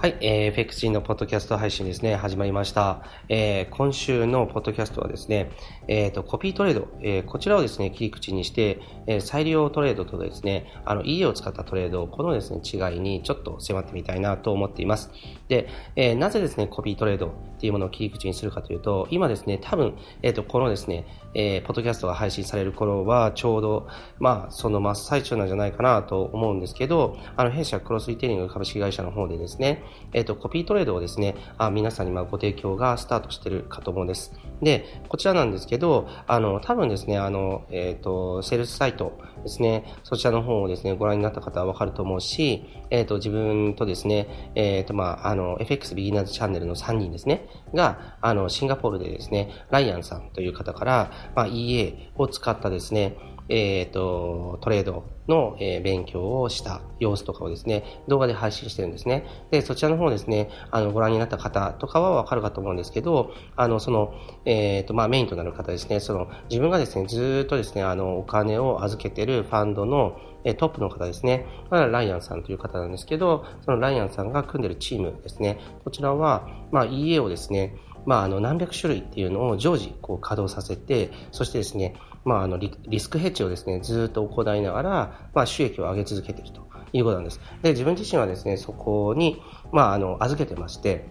はい、えー、FX 人のポッドキャスト配信ですね、始まりました。えー、今週のポッドキャストはですね、えっ、と、コピートレード、えー、こちらをですね、切り口にして、えー、裁量トレードとですね、あの、EA を使ったトレード、このですね、違いにちょっと迫ってみたいなと思っています。で、えー、なぜですね、コピートレードっていうものを切り口にするかというと、今ですね、多分、えっ、と、このですね、えー、ポッドキャストが配信される頃は、ちょうど、まあ、その真っ最中なんじゃないかなと思うんですけど、あの、弊社クロスリテイリング株式会社の方でですね、えっ、と、コピートレードをですね、あ皆さんにまあご提供がスタートしてるかと思うんです。で、こちらなんですけど、あの、多分ですね、あの、えっ、と、セールスサイトですね、そちらの方をですね、ご覧になった方はわかると思うし、えっ、と、自分とですね、えっ、と、まあ、あの、FX ビギナーズチャンネルの3人ですね、が、あの、シンガポールでですね、ライアンさんという方から、まあ、EA を使ったですね、えっ、と、トレードの、えー、勉強をした様子とかをですね、動画で配信してるんですね。で、そちらの方ですね、あの、ご覧になった方とかはわかるかと思うんですけど、あの、その、えっ、と、まあ、メインとなる方ですね、その、自分がですね、ずっとですね、あの、お金を預けてるファンドの、えトップの方ですね、まあ、ライアンさんという方なんですけど、そのライアンさんが組んでるチームですね、こちらは、まあ、EA をですね、まあ、あの何百種類っていうのを常時こう稼働させて、そしてですね、まあ、あのリスクヘッジをですね、ずっと行いながら、まあ、収益を上げ続けているということなんです。で、自分自身はですね、そこに、まあ、あの、預けてまして、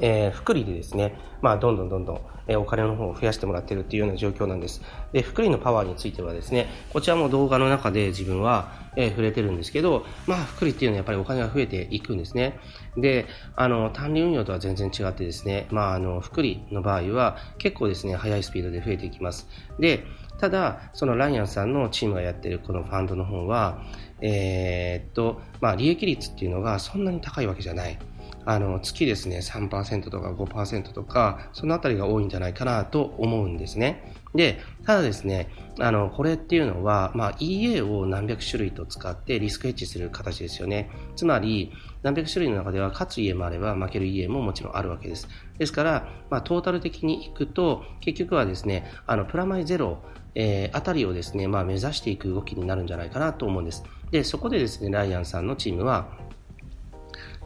えー、福利でですね、まあ、どんどんどんどん、え、お金の方を増やしてもらっているというような状況なんです。で、福利のパワーについてはですね、こちらも動画の中で自分は、えー、触れてるんですけど、まあ、福利っていうのはやっぱりお金が増えていくんですね。で、あの、単利運用とは全然違ってですね、まあ、あの、福利の場合は結構ですね、速いスピードで増えていきます。で、ただ、そのライアンさんのチームがやってるこのファンドの方は、えー、っと、まあ、利益率っていうのがそんなに高いわけじゃない。あの月ですね3%とか5%とかそのあたりが多いんじゃないかなと思うんですね。で、ただですね、あの、これっていうのは、まあ、EA を何百種類と使ってリスクヘッジする形ですよね。つまり、何百種類の中では勝つ家もあれば負ける家ももちろんあるわけです。ですから、まあ、トータル的にいくと、結局はですね、あの、プラマイゼロ、えー、あたりをですね、まあ、目指していく動きになるんじゃないかなと思うんです。で、そこでですね、ライアンさんのチームは、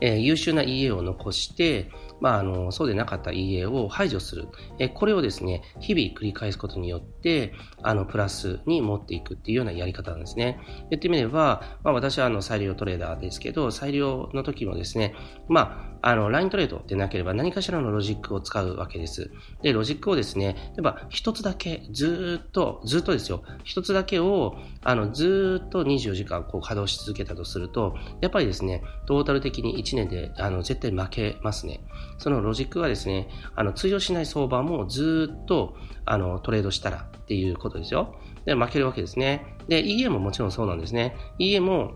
えー、優秀な家を残して、まあ、あのそうでなかった EA を排除する、え、これをですね日々繰り返すことによってあのプラスに持っていくっていうようなやり方なんですね。言ってみれば、まあ、私はあの裁量トレーダーですけど裁量の時もですね、まああ、のライントレードでなければ何かしらのロジックを使うわけです。でロジックをですね例えば一つだけずっとずっとですよ一つだけをあのずっと24時間こう稼働し続けたとするとやっぱりですねトータル的に1年であの絶対負けますね。そのロジックがですね、あの通用しない相場もずっとあのトレードしたらっていうことですよ。で、負けるわけですね。で、EA ももちろんそうなんですね。EA も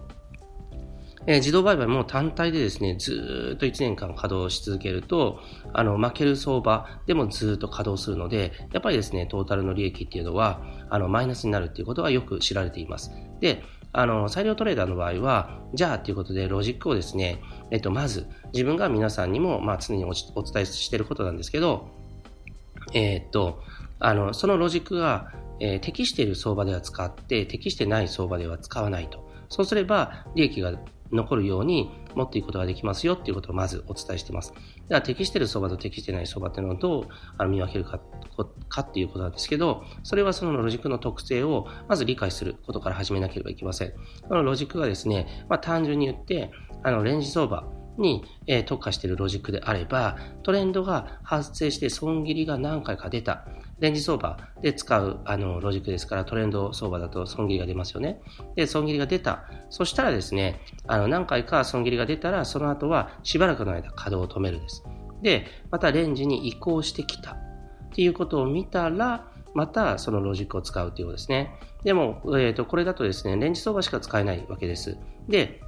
え、自動売買も単体でですね、ずっと1年間稼働し続けると、あの、負ける相場でもずっと稼働するので、やっぱりですね、トータルの利益っていうのは、あの、マイナスになるっていうことがよく知られています。で、あの、裁量トレーダーの場合は、じゃあっていうことでロジックをですね、えっと、まず、自分が皆さんにも、まあ、常にお伝えしていることなんですけど、えー、っと、あの、そのロジックが、えー、適している相場では使って、適してない相場では使わないと。そうすれば、利益が残るように持っていくことができますよっていうことをまずお伝えしてます。では適してる相場と適してない相場っていうのをどうあの見分けるかかっていうことなんですけど、それはそのロジックの特性をまず理解することから始めなければいけません。このロジックがですね、まあ、単純に言って、あのレンジ相場に、え、特化しているロジックであれば、トレンドが発生して損切りが何回か出た。レンジ相場で使うあのロジックですから、トレンド相場だと損切りが出ますよね。で、損切りが出た。そしたらですね、あの何回か損切りが出たら、その後はしばらくの間稼働を止めるです。で、またレンジに移行してきたっていうことを見たら、またそのロジックを使うということですね。でも、えーと、これだとですね、レンジ相場しか使えないわけです。で、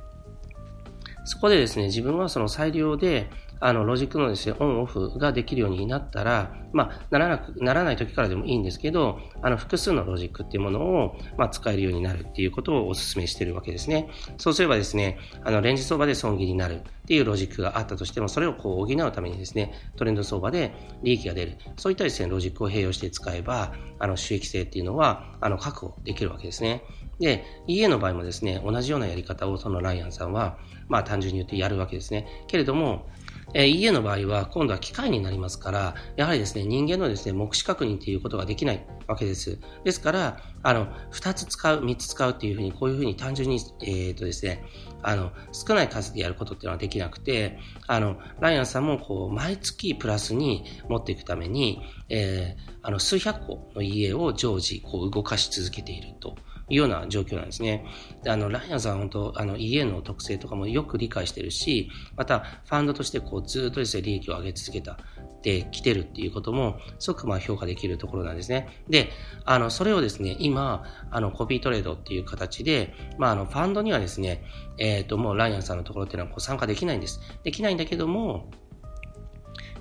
そこでですね、自分はその裁量で、あの、ロジックのですね、オンオフができるようになったら、まあ、ならなく、ならない時からでもいいんですけど、あの、複数のロジックっていうものを、まあ、使えるようになるっていうことをお勧めしてるわけですね。そうすればですね、あの、レンジ相場で損切りになるっていうロジックがあったとしても、それをこう補うためにですね、トレンド相場で利益が出る。そういったですね、ロジックを併用して使えば、あの、収益性っていうのは、あの、確保できるわけですね。で、EA の場合もですね、同じようなやり方をそのライアンさんは、まあ単純に言ってやるわけですね。けれども、えー、家の場合は今度は機械になりますから、やはりですね、人間のですね、目視確認っていうことができないわけです。ですから、あの、二つ使う、三つ使うっていうふうに、こういうふうに単純に、えっ、とですね、あの、少ない数でやることっていうのはできなくて、あの、ライアンさんもこう、毎月プラスに持っていくために、えー、あの、数百個の家を常時、こう、動かし続けていると。いうような状況なんですね。あの、ライアンさんは本当、あの、EA の特性とかもよく理解してるし、また、ファンドとしてこう、ずっとですね、利益を上げ続けた。できてるっていうことも、すごくまあ評価できるところなんですね。で、あの、それをですね、今、あの、コピートレードっていう形で、まあ、あの、ファンドにはですね、えっ、ー、と、もうライアンさんのところっていうのはこう参加できないんです。できないんだけども、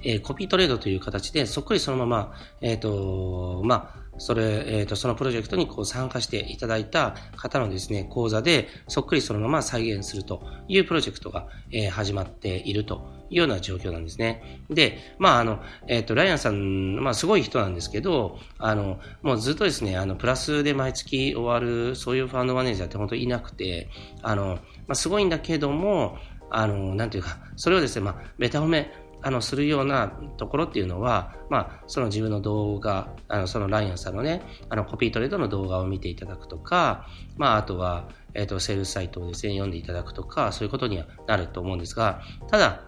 えー、コピートレードという形で、そっくりそのまま、えっ、ー、と、まあ、それ、えっ、ー、と、そのプロジェクトにこう参加していただいた方のですね、講座でそっくりそのまま再現するというプロジェクトが、えー、始まっているというような状況なんですね。で、まあ、あの、えっ、ー、と、ライアンさん、まあ、すごい人なんですけど、あの、もうずっとですね、あの、プラスで毎月終わる、そういうファンドマネージャーって本当いなくて、あの、まあ、すごいんだけども、あの、なんていうか、それをですね、まあ、ベタ褒め、あの、するようなところっていうのは、まあ、その自分の動画、あの、そのライアンさんのね、あの、コピートレードの動画を見ていただくとか、まあ、あとは、え、ー、と、セールスサイトをですね、読んでいただくとか、そういうことにはなると思うんですが、ただ、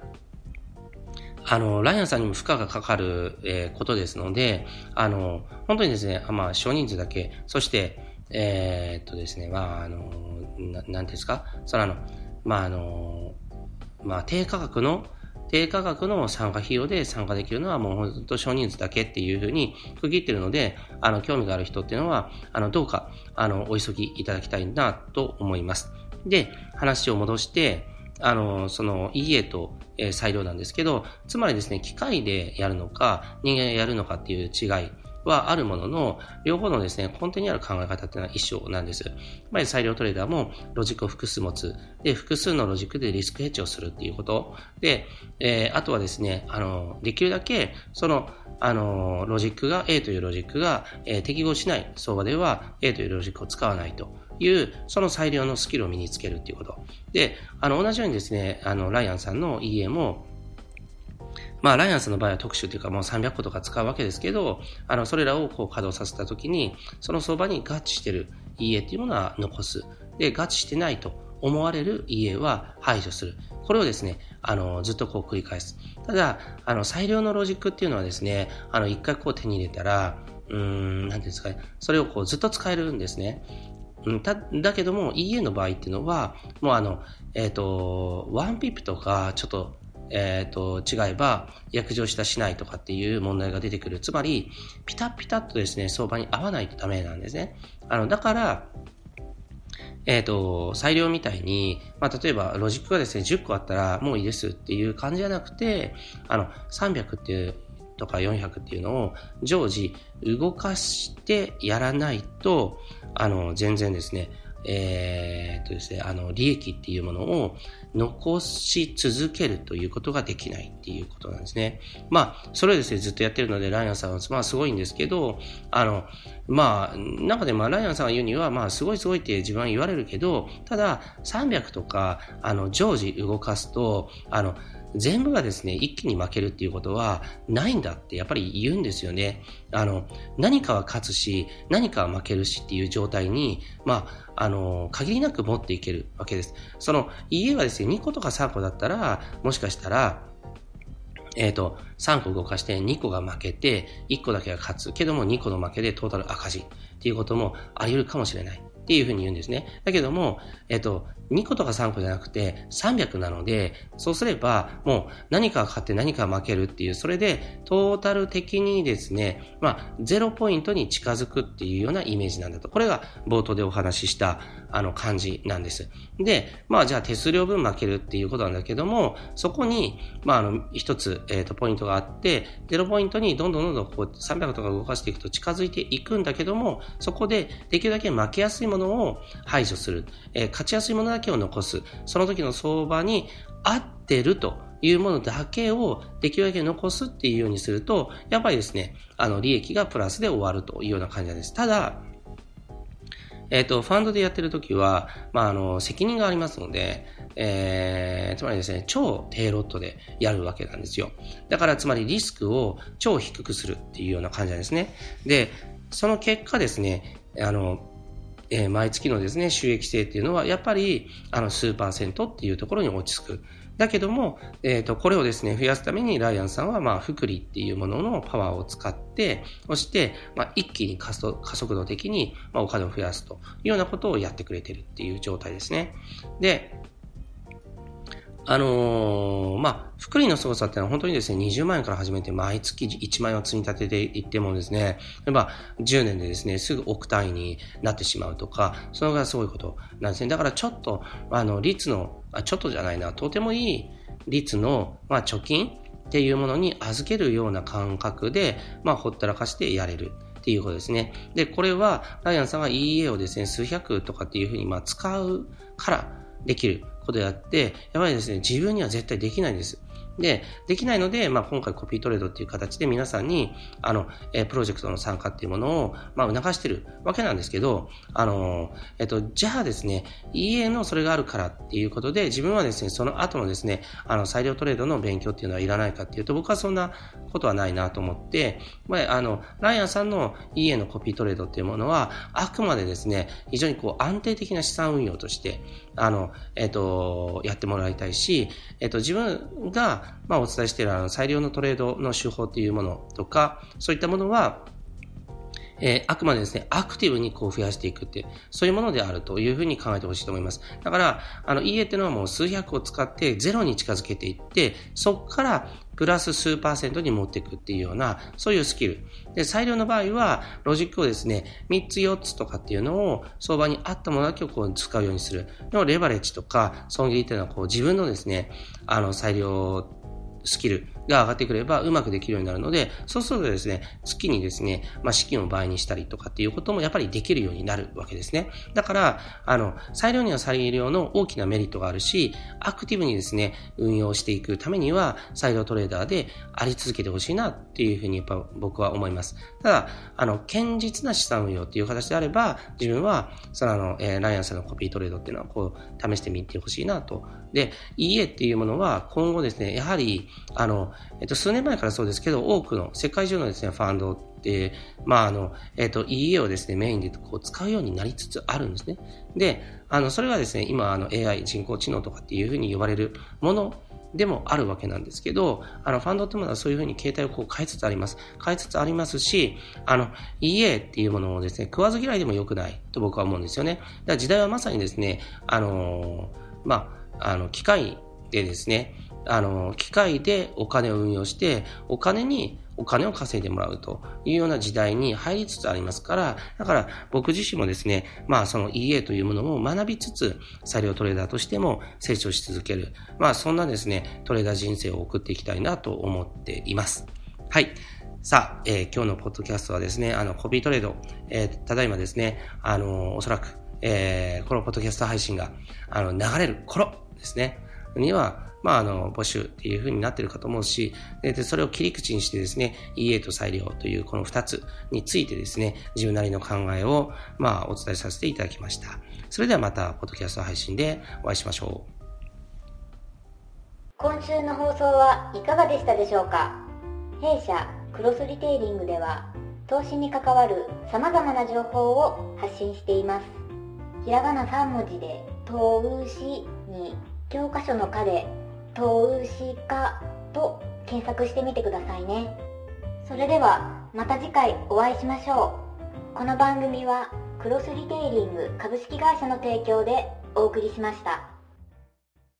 あの、ライアンさんにも負荷がかかる、えー、ことですので、あの、本当にですね、まあ、少人数だけ、そして、えー、っとですね、まあ、あの、ななんですか、そのあの、まあ、あの、まあ、低価格の、低価格の参加費用で参加できるのはもう本当少人数だけっていうふうに区切ってるので、あの、興味がある人っていうのは、あの、どうか、あの、お急ぎいただきたいなと思います。で、話を戻して、あの、その EA と、えー、裁量なんですけど、つまりですね、機械でやるのか、人間がやるのかっていう違いはあるものの、両方のですね、根底にある考え方っていうのは一緒なんです。つまり裁量トレーダーもロジックを複数持つ。で、複数のロジックでリスクヘッジをするっていうこと。で、えー、あとはですね、あの、できるだけ、その、あの、ロジックが、A というロジックが、えー、適合しない相場では、A というロジックを使わないと。いう、その裁量のスキルを身につけるっていうこと。で、あの、同じようにですね、あの、ライアンさんの EA も、まあ、ライアンさんの場合は特殊というかもう300個とか使うわけですけど、あの、それらをこう稼働させたときに、その相場に合致している EA っていうものは残す。で、合致してないと思われる EA は排除する。これをですね、あの、ずっとこう繰り返す。ただ、あの、最良のロジックっていうのはですね、あの、一回こう手に入れたら、うーん、なんていうんですかね、それをこうずっと使えるんですね。うん、ただけども EA の場合っていうのは、もうあの、えっ、ー、と、ワンピップとか、ちょっとえっ、ー、と、違えば、約定したしないとかっていう問題が出てくる。つまり、ピタピタとですね、相場に合わないとダメなんですね。あの、だから、えっ、ー、と、裁量みたいに、まあ、例えば、ロジックがですね、10個あったらもういいですっていう感じじゃなくて、あの、300っていう、とか400っていうのを常時動かしてやらないと、あの、全然ですね、えー、っとですね、あの、利益っていうものを残し続けるということができないっていうことなんですね。まあ、それをですね、ずっとやってるので、ライアンさんは、まあ、すごいんですけど、あの、まあ、中で、まあ、ライアンさんが言うには、まあ、すごいすごいって自分は言われるけど、ただ、300とか、あの、常時動かすと、あの、全部がですね、一気に負けるっていうことはないんだってやっぱり言うんですよね。あの、何かは勝つし、何かは負けるしっていう状態に、まあ、あの、限りなく持っていけるわけです。その、家はですね、2個とか3個だったら、もしかしたら、えっ、ー、と、3個動かして2個が負けて、1個だけが勝つ。けども2個の負けでトータル赤字っていうこともあり得るかもしれない。っていうふうに言うんですね。だけども、えっ、と、2個とか3個じゃなくて300なので、そうすればもう何か勝って何か負けるっていう、それでトータル的にですね、まあ0ポイントに近づくっていうようなイメージなんだと。これが冒頭でお話ししたあの感じなんです。で、まあじゃあ手数料分負けるっていうことなんだけども、そこに、まああの一つ、えっ、とポイントがあって、0ポイントにどんどんどんどんこう300とか動かしていくと近づいていくんだけども、そこでできるだけ負けやすいものを排除する。えー、勝ちやすいものだけを残す。その時の相場に合ってるというものだけをできるだけ残すっていうようにすると、やっぱりですね、あの、利益がプラスで終わるというような感じなんです。ただ、えっ、ー、と、ファンドでやってるときは、まあ、あの、責任がありますので、えー、つまりですね、超低ロットでやるわけなんですよ。だから、つまりリスクを超低くするっていうような感じなんですね。で、その結果ですね、あの、えー、毎月のですね、収益性っていうのは、やっぱり、あの、数パーセントっていうところに落ち着く。だけども、えっ、ー、と、これをですね、増やすために、ライアンさんは、まあ、福利っていうもののパワーを使って、そして、まあ、一気に加速度的に、まあ、お金を増やすというようなことをやってくれてるっていう状態ですね。で、あのー、まあ、福利の操作ってのは本当にですね、20万円から始めて毎月1万円を積み立てていってもですね、例えば10年でですね、すぐ億単位になってしまうとか、そのぐらいすごいことなんですね。だからちょっと、あの、率の、あ、ちょっとじゃないな、とてもいい率の、まあ、貯金っていうものに預けるような感覚で、まあ、ほったらかしてやれる。っていうことですね。で、これは、ライアンさんが EA をですね、数百とかっていうふうに、まあ、使うからできることであって、やっぱりですね、自分には絶対できないんです。で、できないので、まあ、今回コピートレードっていう形で皆さんに、あの、えー、プロジェクトの参加っていうものを、まあ、促してるわけなんですけど、あの、えっと、じゃあですね、EA のそれがあるからっていうことで、自分はですね、その後のですね、あの、裁量トレードの勉強っていうのはいらないかっていうと、僕はそんなことはないなと思って、まあ、あの、ライアンさんの EA のコピートレードっていうものは、あくまでですね、非常にこう、安定的な資産運用として、あの、えっと、やってもらいたいし、えっと、自分が、まあ、お伝えしているあの裁量のトレードの手法っていうものとか、そういったものは、えー、あくまでですね、アクティブにこう増やしていくって、そういうものであるというふうに考えてほしいと思います。だから、あの EA っていうのはもう数百を使ってゼロに近づけていって、そこからプラス数パーセントに持っていくっていうような、そういうスキル。で、裁量の場合は、ロジックをですね、3つ4つとかっていうのを、相場に合ったものだけをこう使うようにする。でも、レバレッジとか、損切りっていうのは、こう自分のですね、あの、裁量スキルが上がってくればうまくできるようになるので、そうするとですね、月にですね、まあ、資金を倍にしたりとかっていうこともやっぱりできるようになるわけですね。だから、あの、裁量には裁量の大きなメリットがあるし、アクティブにですね、運用していくためには、裁量トレーダーであり続けてほしいなっていうふうにやっぱ僕は思います。ただ、あの、堅実な資産運用っていう形であれば、自分は、そのあの、えー、ライアンさんのコピートレードっていうのはこう、試してみてほしいなと。で、EA っていうものは今後ですね、やはり、あの、えっと、数年前からそうですけど、多くの、世界中のですね、ファンドって、まあ、あの、えっと、EA をですね、メインでこう使うようになりつつあるんですね。で、あの、それがですね、今、あの、AI、人工知能とかっていうふうに呼ばれるものでもあるわけなんですけど、あの、ファンドってものはそういうふうに形態をこう変えつつあります。変えつつありますし、あの、EA っていうものをですね、食わず嫌いでも良くないと僕は思うんですよね。だから時代はまさにですね、あのまあ、あの、機械でですね、あの、機械でお金を運用して、お金にお金を稼いでもらうというような時代に入りつつありますから、だから僕自身もですね、まあその EA というものを学びつつ、裁量トレーダーとしても成長し続ける。まあそんなですね、トレーダー人生を送っていきたいなと思っています。はい。さあ、えー、今日のポッドキャストはですね、あの、コピートレード、えー、ただいまですね、あの、おそらく、えー、このポッドキャスト配信が、あの、流れる頃ですね、には、まあ、あの、募集っていう風になってるかと思うし、で、それを切り口にしてですね、EA と裁量というこの二つについてですね、自分なりの考えを、まあ、お伝えさせていただきました。それではまた、ポッドキャスト配信でお会いしましょう。今週の放送はいかがでしたでしょうか？弊社クロスリテイリングでは投資に関わる様々な情報を発信していますひらがな3文字で投資に教科書の課で投資家と検索してみてくださいね。それではまた次回お会いしましょう。この番組はクロスリテイリング株式会社の提供でお送りしました